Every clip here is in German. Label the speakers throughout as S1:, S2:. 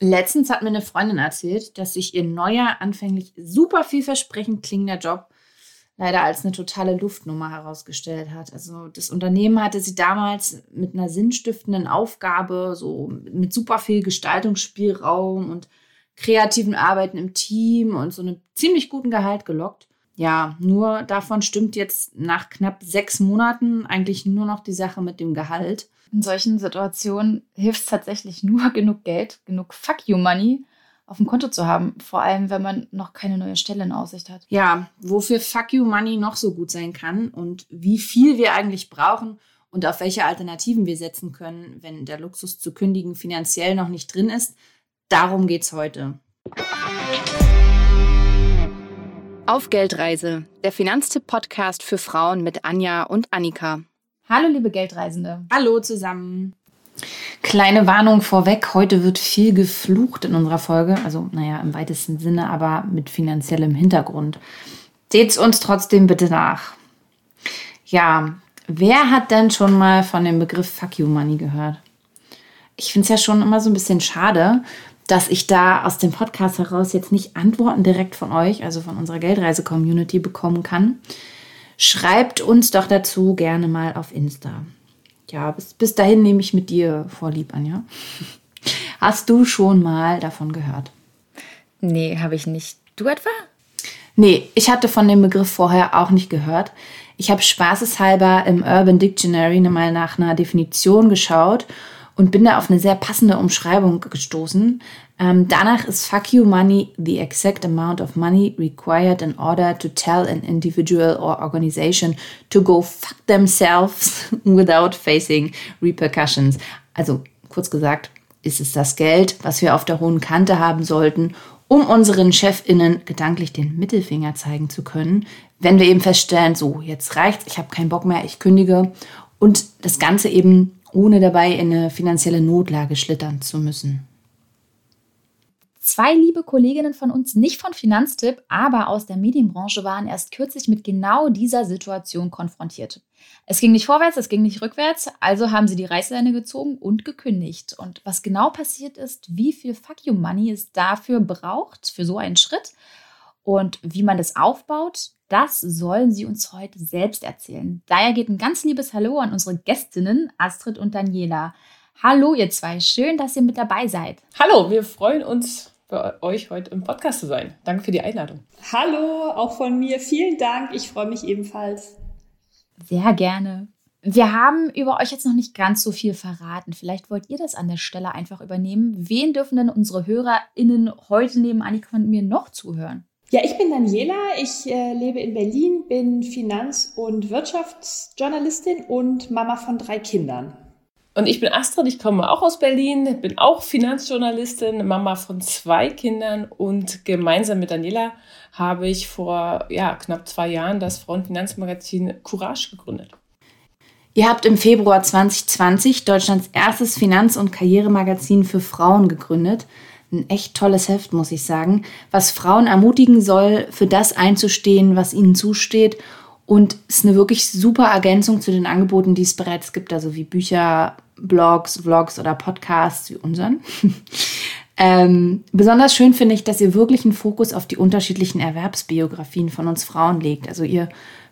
S1: Letztens hat mir eine Freundin erzählt, dass sich ihr neuer, anfänglich super vielversprechend klingender Job leider als eine totale Luftnummer herausgestellt hat. Also das Unternehmen hatte sie damals mit einer sinnstiftenden Aufgabe, so mit super viel Gestaltungsspielraum und kreativen Arbeiten im Team und so einem ziemlich guten Gehalt gelockt. Ja, nur davon stimmt jetzt nach knapp sechs Monaten eigentlich nur noch die Sache mit dem Gehalt.
S2: In solchen Situationen hilft es tatsächlich nur genug Geld, genug Fuck you Money auf dem Konto zu haben. Vor allem, wenn man noch keine neue Stelle in Aussicht hat.
S1: Ja, wofür Fuck You Money noch so gut sein kann und wie viel wir eigentlich brauchen und auf welche Alternativen wir setzen können, wenn der Luxus zu kündigen finanziell noch nicht drin ist, darum geht's heute.
S3: Auf Geldreise, der Finanztipp-Podcast für Frauen mit Anja und Annika.
S2: Hallo, liebe Geldreisende.
S1: Hallo zusammen. Kleine Warnung vorweg, heute wird viel geflucht in unserer Folge. Also, naja, im weitesten Sinne, aber mit finanziellem Hintergrund. Seht's uns trotzdem bitte nach. Ja, wer hat denn schon mal von dem Begriff Fuck You Money gehört? Ich finde es ja schon immer so ein bisschen schade, dass ich da aus dem Podcast heraus jetzt nicht Antworten direkt von euch, also von unserer Geldreise-Community, bekommen kann. Schreibt uns doch dazu gerne mal auf Insta. Ja, bis, bis dahin nehme ich mit dir vorlieb, Anja. Hast du schon mal davon gehört?
S2: Nee, habe ich nicht. Du etwa?
S1: Nee, ich hatte von dem Begriff vorher auch nicht gehört. Ich habe spaßeshalber im Urban Dictionary mal nach einer Definition geschaut und bin da auf eine sehr passende Umschreibung gestoßen. Ähm, danach ist Fuck You Money the exact amount of money required in order to tell an individual or organization to go fuck themselves without facing repercussions. Also kurz gesagt, ist es das Geld, was wir auf der hohen Kante haben sollten, um unseren Chefinnen gedanklich den Mittelfinger zeigen zu können, wenn wir eben feststellen, so, jetzt reicht's, ich habe keinen Bock mehr, ich kündige und das Ganze eben ohne dabei in eine finanzielle Notlage schlittern zu müssen.
S2: Zwei liebe Kolleginnen von uns, nicht von Finanztipp, aber aus der Medienbranche, waren erst kürzlich mit genau dieser Situation konfrontiert. Es ging nicht vorwärts, es ging nicht rückwärts, also haben sie die Reißleine gezogen und gekündigt. Und was genau passiert ist, wie viel Fuck You Money es dafür braucht, für so einen Schritt und wie man das aufbaut, das sollen sie uns heute selbst erzählen. Daher geht ein ganz liebes Hallo an unsere Gästinnen Astrid und Daniela. Hallo ihr zwei, schön, dass ihr mit dabei seid.
S4: Hallo, wir freuen uns bei euch heute im Podcast zu sein. Danke für die Einladung.
S5: Hallo, auch von mir vielen Dank. Ich freue mich ebenfalls.
S2: Sehr gerne. Wir haben über euch jetzt noch nicht ganz so viel verraten. Vielleicht wollt ihr das an der Stelle einfach übernehmen. Wen dürfen denn unsere HörerInnen heute neben Annika und mir noch zuhören?
S5: Ja, ich bin Daniela. Ich äh, lebe in Berlin, bin Finanz- und Wirtschaftsjournalistin und Mama von drei Kindern.
S4: Und ich bin Astrid, ich komme auch aus Berlin, bin auch Finanzjournalistin, Mama von zwei Kindern und gemeinsam mit Daniela habe ich vor ja, knapp zwei Jahren das Frauenfinanzmagazin Courage gegründet.
S1: Ihr habt im Februar 2020 Deutschlands erstes Finanz- und Karrieremagazin für Frauen gegründet – ein echt tolles Heft, muss ich sagen, was Frauen ermutigen soll, für das einzustehen, was ihnen zusteht. Und ist eine wirklich super Ergänzung zu den Angeboten, die es bereits gibt, also wie Bücher, Blogs, Vlogs oder Podcasts wie unseren. ähm, besonders schön finde ich, dass ihr wirklich einen Fokus auf die unterschiedlichen Erwerbsbiografien von uns Frauen legt. Also ihr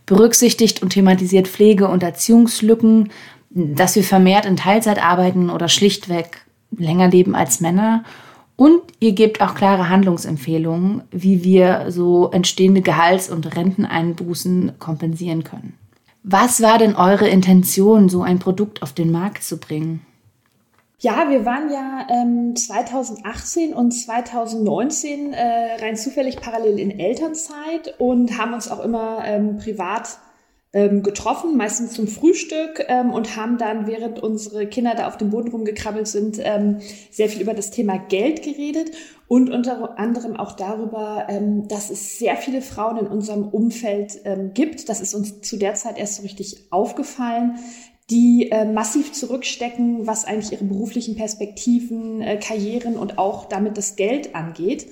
S1: berücksichtigt und thematisiert Pflege- und Erziehungslücken, dass wir vermehrt in Teilzeit arbeiten oder schlichtweg länger leben als Männer und ihr gebt auch klare Handlungsempfehlungen, wie wir so entstehende Gehalts- und Renteneinbußen kompensieren können. Was war denn eure Intention, so ein Produkt auf den Markt zu bringen?
S5: Ja, wir waren ja ähm, 2018 und 2019 äh, rein zufällig parallel in Elternzeit und haben uns auch immer ähm, privat ähm, getroffen, meistens zum Frühstück ähm, und haben dann, während unsere Kinder da auf dem Boden rumgekrabbelt sind, ähm, sehr viel über das Thema Geld geredet und unter anderem auch darüber, ähm, dass es sehr viele Frauen in unserem Umfeld ähm, gibt. Das ist uns zu der Zeit erst so richtig aufgefallen, die äh, massiv zurückstecken, was eigentlich ihre beruflichen Perspektiven, äh, Karrieren und auch damit das Geld angeht.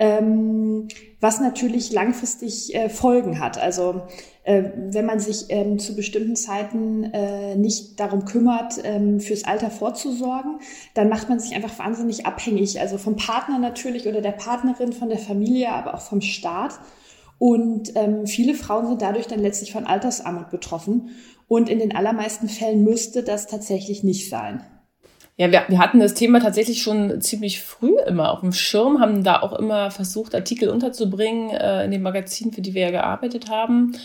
S5: Ähm, was natürlich langfristig äh, Folgen hat. Also äh, wenn man sich ähm, zu bestimmten Zeiten äh, nicht darum kümmert, ähm, fürs Alter vorzusorgen, dann macht man sich einfach wahnsinnig abhängig. Also vom Partner natürlich oder der Partnerin, von der Familie, aber auch vom Staat. Und ähm, viele Frauen sind dadurch dann letztlich von Altersarmut betroffen. Und in den allermeisten Fällen müsste das tatsächlich nicht sein.
S4: Ja, wir, wir hatten das Thema tatsächlich schon ziemlich früh immer auf dem Schirm, haben da auch immer versucht, Artikel unterzubringen äh, in den Magazinen, für die wir ja gearbeitet haben.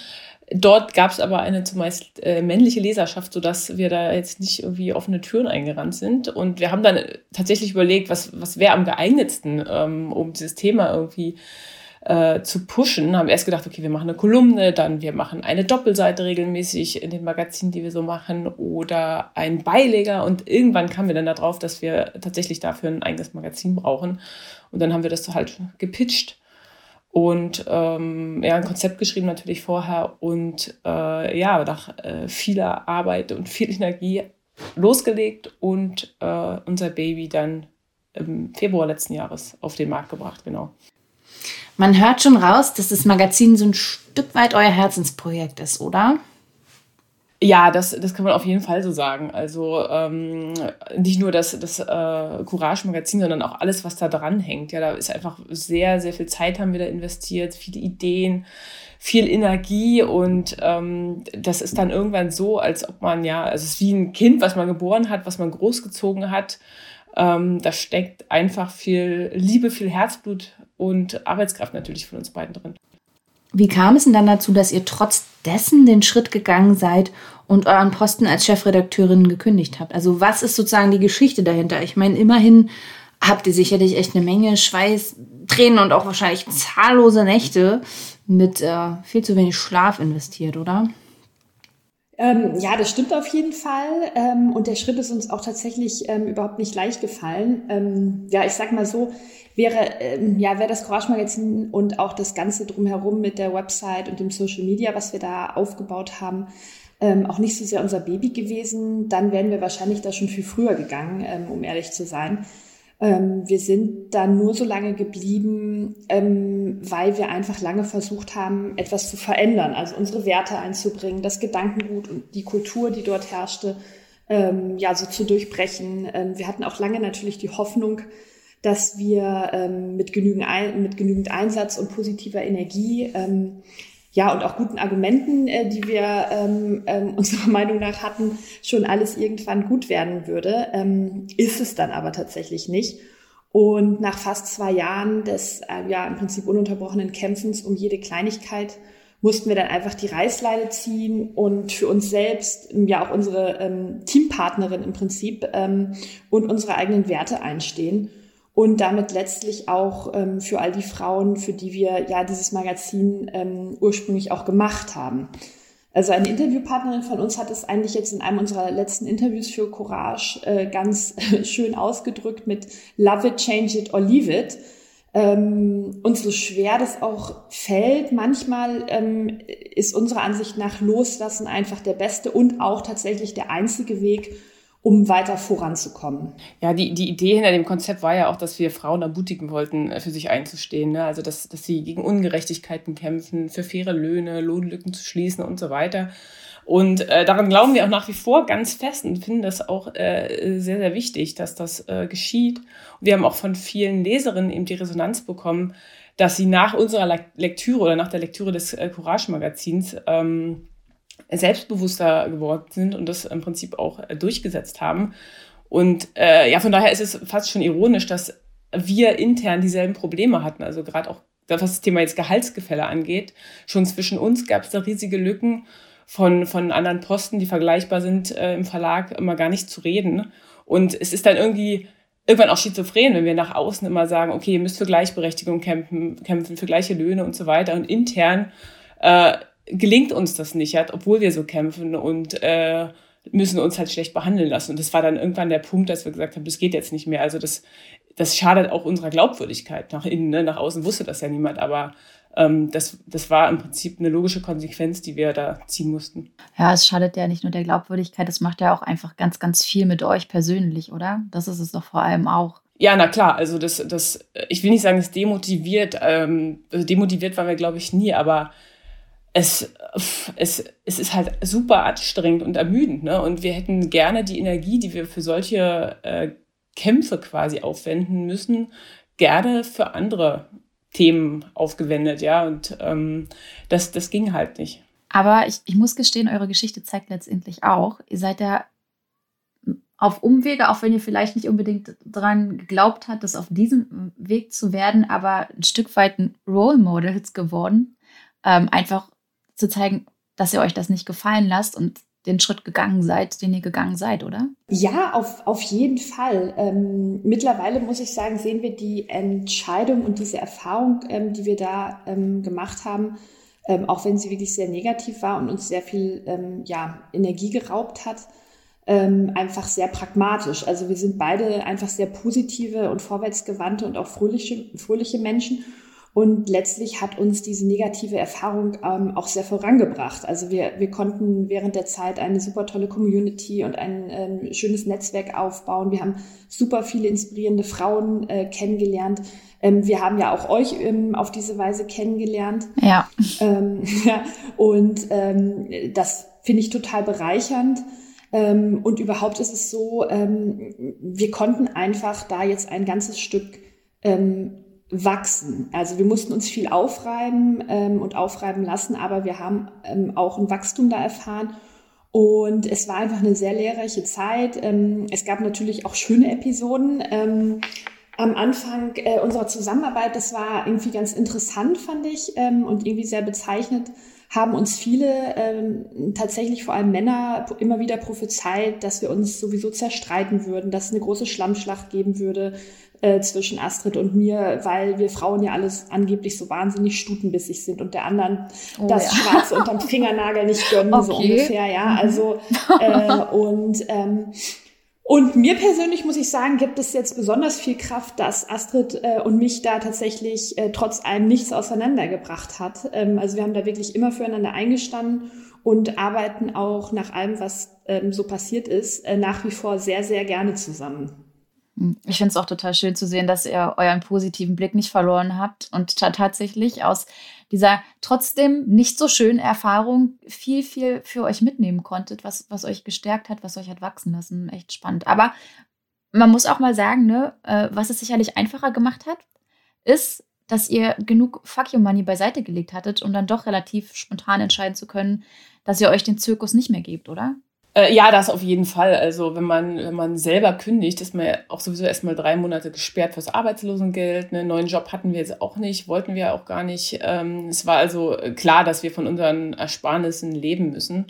S4: Dort gab es aber eine zumeist äh, männliche Leserschaft, sodass wir da jetzt nicht irgendwie offene Türen eingerannt sind. Und wir haben dann tatsächlich überlegt, was, was wäre am geeignetsten, ähm, um dieses Thema irgendwie äh, zu pushen, haben erst gedacht, okay, wir machen eine Kolumne, dann wir machen eine Doppelseite regelmäßig in den Magazinen, die wir so machen, oder ein Beileger. Und irgendwann kamen wir dann darauf, dass wir tatsächlich dafür ein eigenes Magazin brauchen. Und dann haben wir das so halt gepitcht und ähm, ja, ein Konzept geschrieben natürlich vorher und äh, ja, nach äh, vieler Arbeit und viel Energie losgelegt und äh, unser Baby dann im Februar letzten Jahres auf den Markt gebracht, genau.
S1: Man hört schon raus, dass das Magazin so ein Stück weit euer Herzensprojekt ist, oder?
S4: Ja, das, das kann man auf jeden Fall so sagen. Also ähm, nicht nur das, das äh, Courage-Magazin, sondern auch alles, was da dran hängt. Ja, da ist einfach sehr, sehr viel Zeit haben wir da investiert, viele Ideen, viel Energie und ähm, das ist dann irgendwann so, als ob man ja, also es ist wie ein Kind, was man geboren hat, was man großgezogen hat. Ähm, da steckt einfach viel Liebe, viel Herzblut und Arbeitskraft natürlich von uns beiden drin.
S1: Wie kam es denn dann dazu, dass ihr trotz dessen den Schritt gegangen seid und euren Posten als Chefredakteurin gekündigt habt? Also was ist sozusagen die Geschichte dahinter? Ich meine, immerhin habt ihr sicherlich echt eine Menge Schweiß, Tränen und auch wahrscheinlich zahllose Nächte mit äh, viel zu wenig Schlaf investiert, oder?
S5: Ähm, ja, das stimmt auf jeden Fall. Ähm, und der Schritt ist uns auch tatsächlich ähm, überhaupt nicht leicht gefallen. Ähm, ja, ich sag mal so, wäre, ähm, ja, wäre das Courage Magazin und auch das Ganze drumherum mit der Website und dem Social Media, was wir da aufgebaut haben, ähm, auch nicht so sehr unser Baby gewesen, dann wären wir wahrscheinlich da schon viel früher gegangen, um ehrlich zu sein. Ähm, wir sind dann nur so lange geblieben, ähm, weil wir einfach lange versucht haben, etwas zu verändern, also unsere Werte einzubringen, das Gedankengut und die Kultur, die dort herrschte, ähm, ja, so zu durchbrechen. Ähm, wir hatten auch lange natürlich die Hoffnung, dass wir ähm, mit, genügend ein, mit genügend Einsatz und positiver Energie ähm, ja, und auch guten Argumenten, äh, die wir ähm, ähm, unserer Meinung nach hatten, schon alles irgendwann gut werden würde. Ähm, ist es dann aber tatsächlich nicht. Und nach fast zwei Jahren des äh, ja im Prinzip ununterbrochenen Kämpfens um jede Kleinigkeit mussten wir dann einfach die Reißleine ziehen und für uns selbst, ja auch unsere ähm, Teampartnerin im Prinzip ähm, und unsere eigenen Werte einstehen und damit letztlich auch ähm, für all die Frauen, für die wir ja dieses Magazin ähm, ursprünglich auch gemacht haben. Also eine Interviewpartnerin von uns hat es eigentlich jetzt in einem unserer letzten Interviews für Courage äh, ganz schön ausgedrückt mit Love it, change it or leave it. Ähm, und so schwer das auch fällt, manchmal ähm, ist unserer Ansicht nach Loslassen einfach der beste und auch tatsächlich der einzige Weg, um weiter voranzukommen.
S4: Ja, die, die Idee hinter dem Konzept war ja auch, dass wir Frauen ermutigen wollten, äh, für sich einzustehen. Ne? Also, dass, dass sie gegen Ungerechtigkeiten kämpfen, für faire Löhne, Lohnlücken zu schließen und so weiter. Und äh, daran glauben wir auch nach wie vor ganz fest und finden das auch äh, sehr, sehr wichtig, dass das äh, geschieht. Und wir haben auch von vielen Leserinnen eben die Resonanz bekommen, dass sie nach unserer Lektüre oder nach der Lektüre des äh, Courage-Magazins ähm, selbstbewusster geworden sind und das im Prinzip auch äh, durchgesetzt haben. Und äh, ja, von daher ist es fast schon ironisch, dass wir intern dieselben Probleme hatten. Also gerade auch, was das Thema jetzt Gehaltsgefälle angeht, schon zwischen uns gab es da riesige Lücken von, von anderen Posten, die vergleichbar sind äh, im Verlag, immer gar nicht zu reden. Und es ist dann irgendwie irgendwann auch schizophren, wenn wir nach außen immer sagen, okay, ihr müsst für Gleichberechtigung kämpfen, kämpfen für gleiche Löhne und so weiter. Und intern äh, gelingt uns das nicht, halt, obwohl wir so kämpfen und äh, müssen uns halt schlecht behandeln lassen. Und das war dann irgendwann der Punkt, dass wir gesagt haben, das geht jetzt nicht mehr. Also das, das schadet auch unserer Glaubwürdigkeit nach innen. Ne? Nach außen wusste das ja niemand, aber ähm, das, das war im Prinzip eine logische Konsequenz, die wir da ziehen mussten.
S2: Ja, es schadet ja nicht nur der Glaubwürdigkeit, es macht ja auch einfach ganz, ganz viel mit euch persönlich, oder? Das ist es doch vor allem auch.
S4: Ja, na klar, also das, das, ich will nicht sagen, es demotiviert, ähm, also demotiviert waren wir, glaube ich, nie, aber es, es, es ist halt super anstrengend und ermüdend, ne? Und wir hätten gerne die Energie, die wir für solche äh, Kämpfe quasi aufwenden müssen, gerne für andere Themen aufgewendet, ja. Und ähm, das, das ging halt nicht.
S2: Aber ich, ich muss gestehen, eure Geschichte zeigt letztendlich auch, ihr seid ja auf Umwege, auch wenn ihr vielleicht nicht unbedingt daran geglaubt habt, das auf diesem Weg zu werden, aber ein Stück weit ein Role Models geworden. Ähm, einfach zu zeigen, dass ihr euch das nicht gefallen lasst und den Schritt gegangen seid, den ihr gegangen seid, oder?
S5: Ja, auf, auf jeden Fall. Ähm, mittlerweile muss ich sagen, sehen wir die Entscheidung und diese Erfahrung, ähm, die wir da ähm, gemacht haben, ähm, auch wenn sie wirklich sehr negativ war und uns sehr viel ähm, ja, Energie geraubt hat, ähm, einfach sehr pragmatisch. Also wir sind beide einfach sehr positive und vorwärtsgewandte und auch fröhliche, fröhliche Menschen. Und letztlich hat uns diese negative Erfahrung ähm, auch sehr vorangebracht. Also wir, wir konnten während der Zeit eine super tolle Community und ein ähm, schönes Netzwerk aufbauen. Wir haben super viele inspirierende Frauen äh, kennengelernt. Ähm, wir haben ja auch euch ähm, auf diese Weise kennengelernt.
S2: Ja.
S5: Ähm, ja und ähm, das finde ich total bereichernd. Und überhaupt ist es so, wir konnten einfach da jetzt ein ganzes Stück wachsen. Also wir mussten uns viel aufreiben ähm, und aufreiben lassen, aber wir haben ähm, auch ein Wachstum da erfahren. Und es war einfach eine sehr lehrreiche Zeit. Ähm, es gab natürlich auch schöne Episoden. Ähm, am Anfang äh, unserer Zusammenarbeit, das war irgendwie ganz interessant, fand ich, ähm, und irgendwie sehr bezeichnet, haben uns viele, ähm, tatsächlich vor allem Männer, immer wieder prophezeit, dass wir uns sowieso zerstreiten würden, dass es eine große Schlammschlacht geben würde äh, zwischen Astrid und mir, weil wir Frauen ja alles angeblich so wahnsinnig stutenbissig sind und der anderen oh, das ja. Schwarze unterm Fingernagel nicht gönnen, okay. so ungefähr, ja. Mhm. Also äh, und ähm, und mir persönlich muss ich sagen, gibt es jetzt besonders viel Kraft, dass Astrid äh, und mich da tatsächlich äh, trotz allem nichts auseinandergebracht hat. Ähm, also wir haben da wirklich immer füreinander eingestanden und arbeiten auch nach allem, was ähm, so passiert ist, äh, nach wie vor sehr, sehr gerne zusammen.
S2: Ich finde es auch total schön zu sehen, dass ihr euren positiven Blick nicht verloren habt und tatsächlich aus dieser trotzdem nicht so schönen Erfahrung viel, viel für euch mitnehmen konntet, was, was euch gestärkt hat, was euch hat wachsen lassen. Echt spannend. Aber man muss auch mal sagen, ne, äh, was es sicherlich einfacher gemacht hat, ist, dass ihr genug Fuck You Money beiseite gelegt hattet, um dann doch relativ spontan entscheiden zu können, dass ihr euch den Zirkus nicht mehr gebt, oder?
S4: Äh, ja, das auf jeden Fall. Also wenn man, wenn man selber kündigt, ist man ja auch sowieso erstmal drei Monate gesperrt fürs Arbeitslosengeld. Einen neuen Job hatten wir jetzt auch nicht, wollten wir auch gar nicht. Ähm, es war also klar, dass wir von unseren Ersparnissen leben müssen.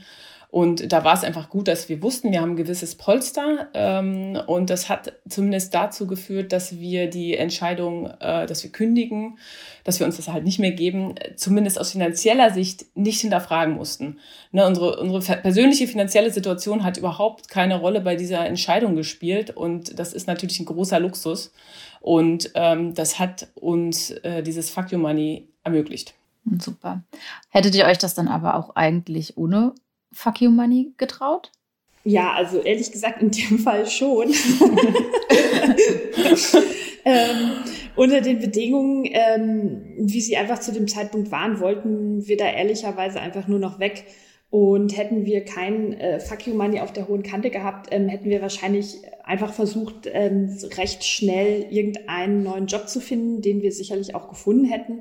S4: Und da war es einfach gut, dass wir wussten, wir haben ein gewisses Polster. Ähm, und das hat zumindest dazu geführt, dass wir die Entscheidung, äh, dass wir kündigen, dass wir uns das halt nicht mehr geben, zumindest aus finanzieller Sicht nicht hinterfragen mussten. Ne, unsere, unsere persönliche finanzielle Situation hat überhaupt keine Rolle bei dieser Entscheidung gespielt. Und das ist natürlich ein großer Luxus. Und ähm, das hat uns äh, dieses Fuck You Money ermöglicht.
S2: Super. Hättet ihr euch das dann aber auch eigentlich ohne Fuck You Money getraut?
S5: Ja, also ehrlich gesagt in dem Fall schon. ähm, unter den Bedingungen, ähm, wie sie einfach zu dem Zeitpunkt waren, wollten wir da ehrlicherweise einfach nur noch weg. Und hätten wir kein äh, Fuck You Money auf der hohen Kante gehabt, ähm, hätten wir wahrscheinlich einfach versucht, ähm, recht schnell irgendeinen neuen Job zu finden, den wir sicherlich auch gefunden hätten,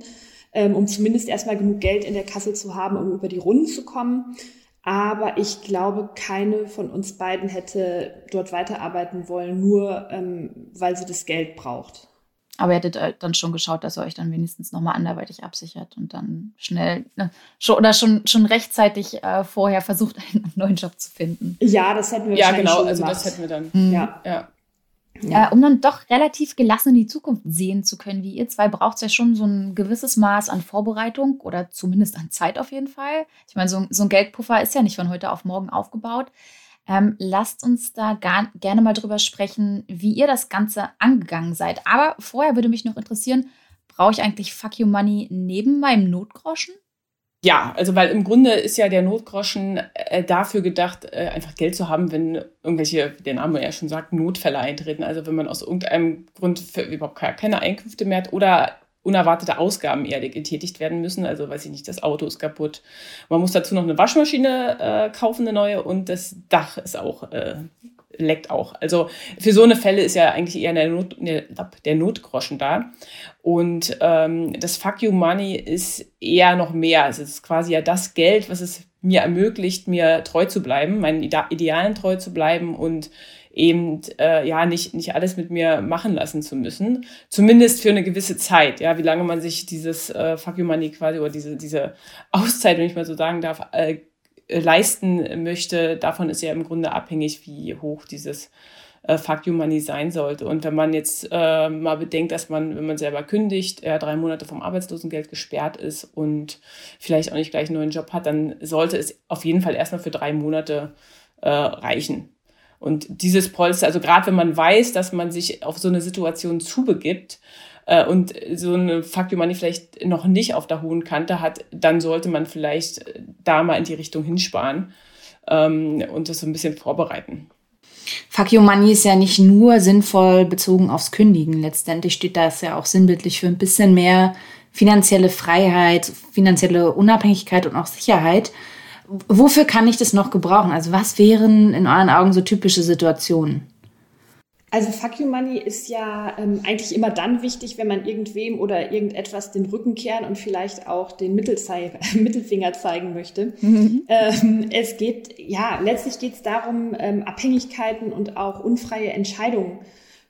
S5: ähm, um zumindest erstmal genug Geld in der Kasse zu haben, um über die Runden zu kommen. Aber ich glaube, keine von uns beiden hätte dort weiterarbeiten wollen, nur ähm, weil sie das Geld braucht.
S2: Aber ihr hättet äh, dann schon geschaut, dass ihr euch dann wenigstens nochmal anderweitig absichert und dann schnell ne, schon, oder schon, schon rechtzeitig äh, vorher versucht, einen neuen Job zu finden.
S5: Ja, das hätten wir
S4: Ja, genau, also das hätten wir dann.
S5: Mhm. Ja.
S4: ja.
S2: Ja. Äh, um dann doch relativ gelassen in die Zukunft sehen zu können, wie ihr zwei, braucht es ja schon so ein gewisses Maß an Vorbereitung oder zumindest an Zeit auf jeden Fall. Ich meine, so, so ein Geldpuffer ist ja nicht von heute auf morgen aufgebaut. Ähm, lasst uns da gar, gerne mal drüber sprechen, wie ihr das Ganze angegangen seid. Aber vorher würde mich noch interessieren, brauche ich eigentlich Fuck You Money neben meinem Notgroschen?
S4: Ja, also weil im Grunde ist ja der Notgroschen äh, dafür gedacht, äh, einfach Geld zu haben, wenn irgendwelche, wie der Name ja schon sagt, Notfälle eintreten. Also wenn man aus irgendeinem Grund überhaupt keine Einkünfte mehr hat oder unerwartete Ausgaben eher getätigt werden müssen. Also weiß ich nicht, das Auto ist kaputt. Man muss dazu noch eine Waschmaschine äh, kaufen, eine neue, und das Dach ist auch äh, leckt auch. Also für so eine Fälle ist ja eigentlich eher der, Not, der Notgroschen da. Und ähm, das Fuck You Money ist eher noch mehr. Es ist quasi ja das Geld, was es mir ermöglicht, mir treu zu bleiben, meinen Idealen treu zu bleiben und eben äh, ja nicht, nicht alles mit mir machen lassen zu müssen. Zumindest für eine gewisse Zeit, ja, wie lange man sich dieses äh, Fuck You Money quasi oder diese, diese Auszeit, wenn ich mal so sagen darf, äh, leisten möchte, davon ist ja im Grunde abhängig, wie hoch dieses äh, Fuck You Money sein sollte. Und wenn man jetzt äh, mal bedenkt, dass man, wenn man selber kündigt, ja, drei Monate vom Arbeitslosengeld gesperrt ist und vielleicht auch nicht gleich einen neuen Job hat, dann sollte es auf jeden Fall erstmal für drei Monate äh, reichen. Und dieses Polster, also gerade wenn man weiß, dass man sich auf so eine Situation zubegibt, äh, und so eine Fuck You Money vielleicht noch nicht auf der hohen Kante hat, dann sollte man vielleicht da mal in die Richtung hinsparen ähm, und das so ein bisschen vorbereiten.
S1: Fuck You Money ist ja nicht nur sinnvoll bezogen aufs Kündigen. Letztendlich steht das ja auch sinnbildlich für ein bisschen mehr finanzielle Freiheit, finanzielle Unabhängigkeit und auch Sicherheit. Wofür kann ich das noch gebrauchen? Also was wären in euren Augen so typische Situationen?
S5: Also Fuck You Money ist ja ähm, eigentlich immer dann wichtig, wenn man irgendwem oder irgendetwas den Rücken kehren und vielleicht auch den Mittelfinger zeigen möchte. Mhm. Ähm, es geht, ja, letztlich geht es darum, ähm, Abhängigkeiten und auch unfreie Entscheidungen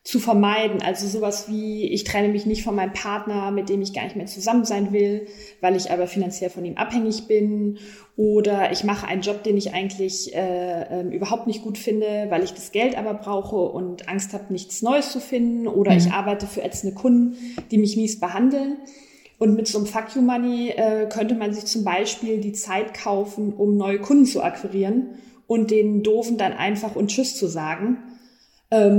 S5: zu vermeiden. Also sowas wie, ich trenne mich nicht von meinem Partner, mit dem ich gar nicht mehr zusammen sein will, weil ich aber finanziell von ihm abhängig bin. Oder ich mache einen Job, den ich eigentlich äh, äh, überhaupt nicht gut finde, weil ich das Geld aber brauche und Angst habe, nichts Neues zu finden. Oder mhm. ich arbeite für ätzende Kunden, die mich mies behandeln. Und mit so einem Fuck You Money äh, könnte man sich zum Beispiel die Zeit kaufen, um neue Kunden zu akquirieren und den Doofen dann einfach und Tschüss zu sagen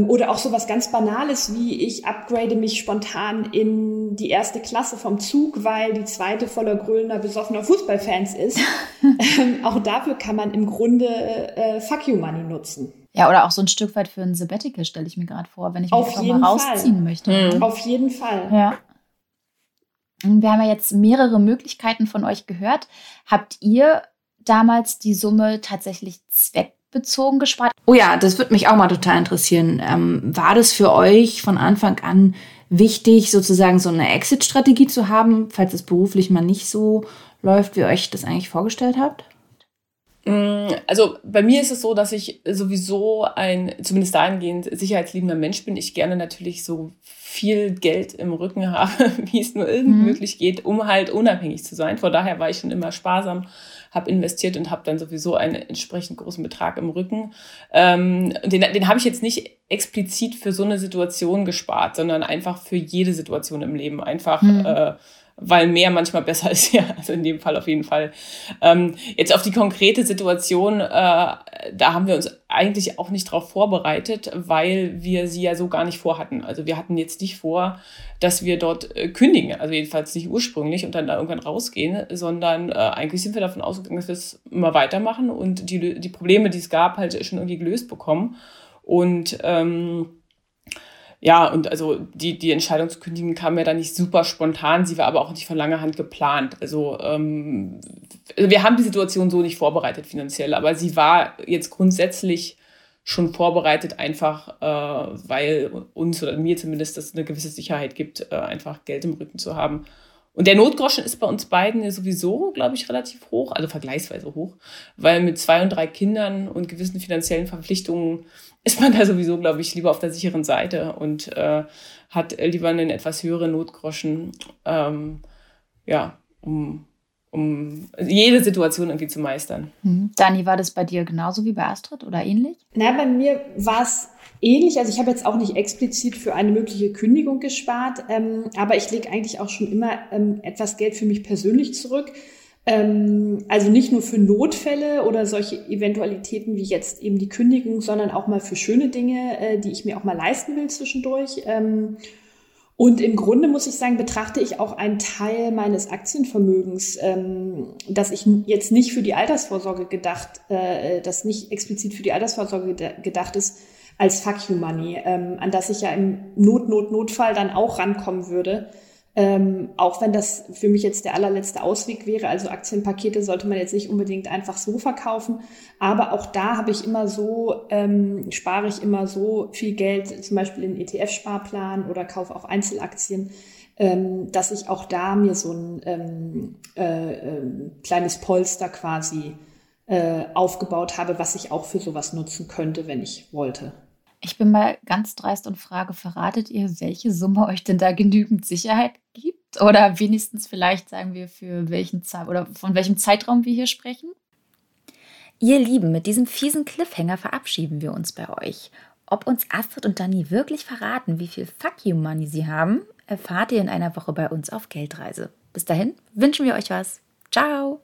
S5: oder auch so was ganz Banales wie ich upgrade mich spontan in die erste Klasse vom Zug, weil die zweite voller grölender, besoffener Fußballfans ist. ähm, auch dafür kann man im Grunde äh, Fuck You Money nutzen.
S2: Ja, oder auch so ein Stück weit für ein Sabbatical stelle ich mir gerade vor, wenn ich mich Auf einfach mal rausziehen Fall. möchte.
S5: Mhm. Auf jeden Fall.
S2: Ja. Wir haben ja jetzt mehrere Möglichkeiten von euch gehört. Habt ihr damals die Summe tatsächlich zweck bezogen gespart?
S1: Oh ja, das würde mich auch mal total interessieren. Ähm, war das für euch von Anfang an wichtig, sozusagen so eine Exit-Strategie zu haben, falls es beruflich mal nicht so läuft, wie ihr euch das eigentlich vorgestellt habt?
S4: Mm, also bei mir ist es so, dass ich sowieso ein, zumindest dahingehend, sicherheitsliebender Mensch bin. Ich gerne natürlich so viel Geld im Rücken habe, wie es nur irgend mhm. möglich geht, um halt unabhängig zu sein. Von daher war ich schon immer sparsam habe investiert und habe dann sowieso einen entsprechend großen Betrag im Rücken. Ähm, den den habe ich jetzt nicht explizit für so eine Situation gespart, sondern einfach für jede Situation im Leben. Einfach mhm. äh, weil mehr manchmal besser ist, ja, also in dem Fall auf jeden Fall. Ähm, jetzt auf die konkrete Situation, äh, da haben wir uns eigentlich auch nicht darauf vorbereitet, weil wir sie ja so gar nicht vorhatten. Also wir hatten jetzt nicht vor, dass wir dort äh, kündigen, also jedenfalls nicht ursprünglich und dann da irgendwann rausgehen, sondern äh, eigentlich sind wir davon ausgegangen, dass wir es immer weitermachen und die, die Probleme, die es gab, halt schon irgendwie gelöst bekommen. Und ähm, ja, und also die, die Entscheidung zu kündigen kam mir dann nicht super spontan, sie war aber auch nicht von langer Hand geplant. Also ähm, wir haben die Situation so nicht vorbereitet finanziell, aber sie war jetzt grundsätzlich schon vorbereitet, einfach äh, weil uns oder mir zumindest das eine gewisse Sicherheit gibt, äh, einfach Geld im Rücken zu haben. Und der Notgroschen ist bei uns beiden ja sowieso, glaube ich, relativ hoch, also vergleichsweise hoch, weil mit zwei und drei Kindern und gewissen finanziellen Verpflichtungen ist man da sowieso, glaube ich, lieber auf der sicheren Seite und äh, hat lieber einen etwas höheren Notgroschen, ähm, ja, um, um jede Situation irgendwie zu meistern.
S2: Mhm. Dani, war das bei dir genauso wie bei Astrid oder ähnlich?
S5: Na, bei mir war es ähnlich. Also ich habe jetzt auch nicht explizit für eine mögliche Kündigung gespart, ähm, aber ich lege eigentlich auch schon immer ähm, etwas Geld für mich persönlich zurück. Ähm, also nicht nur für Notfälle oder solche Eventualitäten wie jetzt eben die Kündigung, sondern auch mal für schöne Dinge, äh, die ich mir auch mal leisten will zwischendurch. Ähm, Und im Grunde muss ich sagen, betrachte ich auch einen Teil meines Aktienvermögens, ähm, dass ich jetzt nicht für die Altersvorsorge gedacht, äh, das nicht explizit für die Altersvorsorge gedacht ist, als Fuck You Money, ähm, an das ich ja im Not, Not, Notfall dann auch rankommen würde. Ähm, auch wenn das für mich jetzt der allerletzte Ausweg wäre, also Aktienpakete sollte man jetzt nicht unbedingt einfach so verkaufen, aber auch da habe ich immer so, ähm, spare ich immer so viel Geld, zum Beispiel in ETF-Sparplan oder kaufe auch Einzelaktien, ähm, dass ich auch da mir so ein ähm, äh, äh, kleines Polster quasi äh, aufgebaut habe, was ich auch für sowas nutzen könnte, wenn ich wollte.
S2: Ich bin mal ganz dreist und frage, verratet ihr, welche Summe euch denn da genügend Sicherheit gibt? Oder wenigstens vielleicht sagen wir, für welchen Zeit oder von welchem Zeitraum wir hier sprechen? Ihr Lieben, mit diesem fiesen Cliffhanger verabschieden wir uns bei euch. Ob uns Astrid und Dani wirklich verraten, wie viel Fuck You Money sie haben, erfahrt ihr in einer Woche bei uns auf Geldreise. Bis dahin wünschen wir euch was. Ciao!